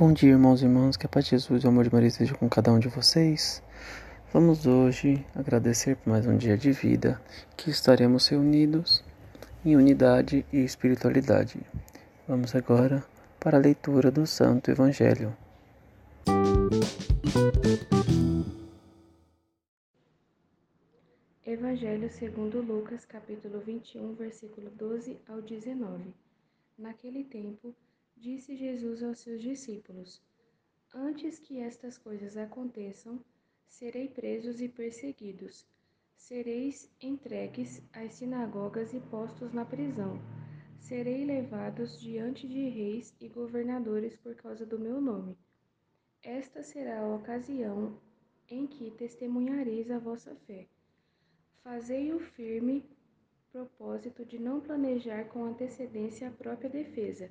Bom dia, irmãos e irmãs, que a paz de Jesus e o amor de Maria esteja com cada um de vocês. Vamos hoje agradecer por mais um dia de vida, que estaremos reunidos em unidade e espiritualidade. Vamos agora para a leitura do Santo Evangelho. Evangelho segundo Lucas, capítulo 21, versículo 12 ao 19. Naquele tempo, disse Jesus aos seus discípulos: Antes que estas coisas aconteçam, serei presos e perseguidos. Sereis entregues às sinagogas e postos na prisão. Serei levados diante de reis e governadores por causa do meu nome. Esta será a ocasião em que testemunhareis a vossa fé. Fazei o firme propósito de não planejar com antecedência a própria defesa,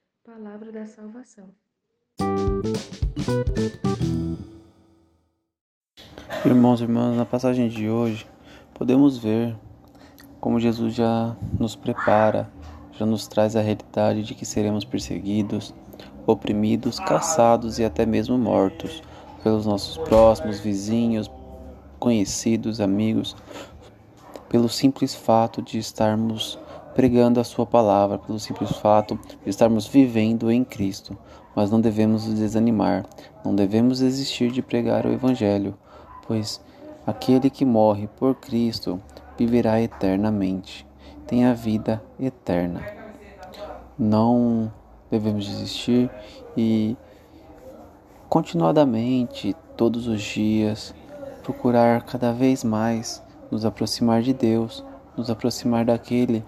Palavra da salvação. Irmãos e irmãs, na passagem de hoje, podemos ver como Jesus já nos prepara, já nos traz a realidade de que seremos perseguidos, oprimidos, caçados e até mesmo mortos pelos nossos próximos, vizinhos, conhecidos, amigos, pelo simples fato de estarmos pregando a Sua palavra, pelo simples fato de estarmos vivendo em Cristo. Mas não devemos nos desanimar, não devemos desistir de pregar o Evangelho, pois aquele que morre por Cristo viverá eternamente, tem a vida eterna. Não devemos desistir e continuadamente, todos os dias, procurar cada vez mais nos aproximar de Deus, nos aproximar daquele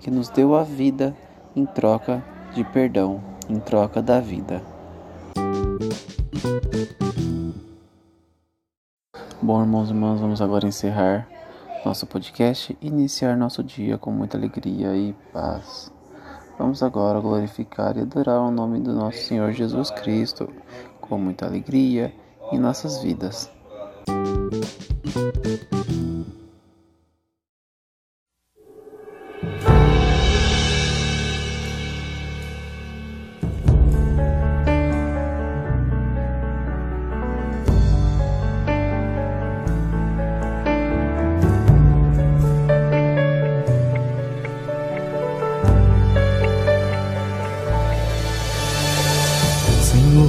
que nos deu a vida em troca de perdão, em troca da vida. Bom, irmãos e irmãs, vamos agora encerrar nosso podcast e iniciar nosso dia com muita alegria e paz. Vamos agora glorificar e adorar o nome do nosso Senhor Jesus Cristo com muita alegria em nossas vidas.